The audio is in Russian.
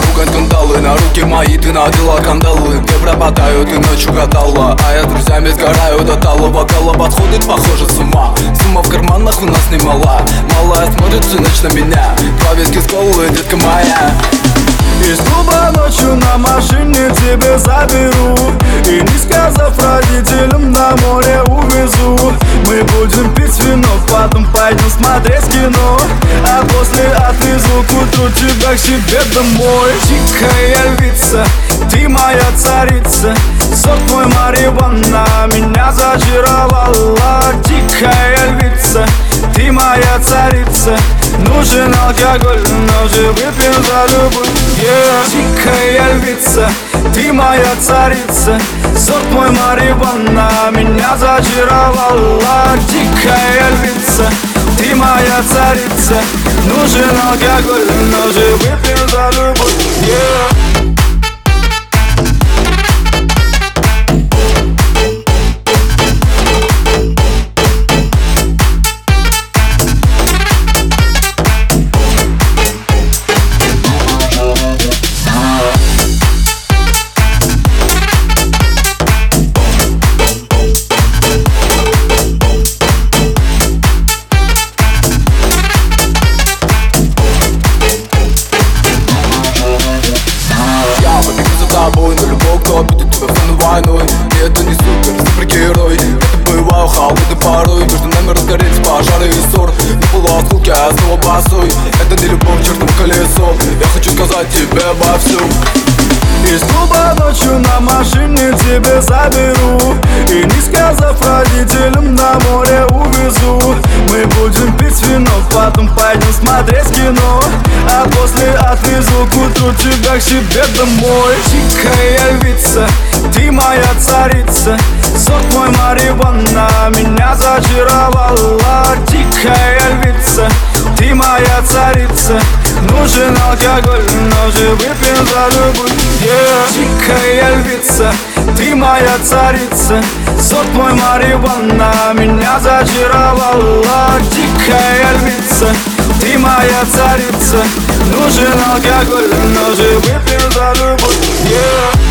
ругань кандалы На руки мои ты надела кандалы. Где пропадаю, ты ночью гадала А я друзьями сгораю до талого Кала подходит, похоже, с ума. Сумма в карманах у нас немала. Малая смотрит всю ночь на меня. Два виски с колы, детка моя. Из клуба ночью на машине тебе заберу. И не сказав родителям на море увезу. Мы будем вино, потом пойдем смотреть кино. А после отвезу к утру тебя к себе домой. Дикая львица, ты моя царица. Сорт мой марихуана меня зачаровала. Дикая львица, ты моя царица. Нужен алкоголь, но же выпьем за любовь. Yeah. Дикая львица, ты моя царица. Сорт мой марихуана меня зачаровала. Дикая львица, ты моя царица. Нужен алкоголь, но же выпьем за любовь. Yeah. Пожары и ссор. Не было осколки, а снова босой Это не любовь, чертово колесо Я хочу сказать тебе обо всем Из клуба ночью на машине тебе заберу. И не сказав родителям на море увезу. Мы будем пить вино, потом пойдем смотреть кино. А после отвезу к утру тебя к себе домой. Дикая львица, ты моя царица Сорт мой марихуана меня зачаровала Дикая львица, ты моя царица. Нужен алкоголь, но же выпьем за любовь. Yeah. Дикая львица, ты моя царица. Сорт мой марихуана меня зачаровала Дикая львица, ты моя царица. Нужен алкоголь, но же выпьем за любовь. Yeah.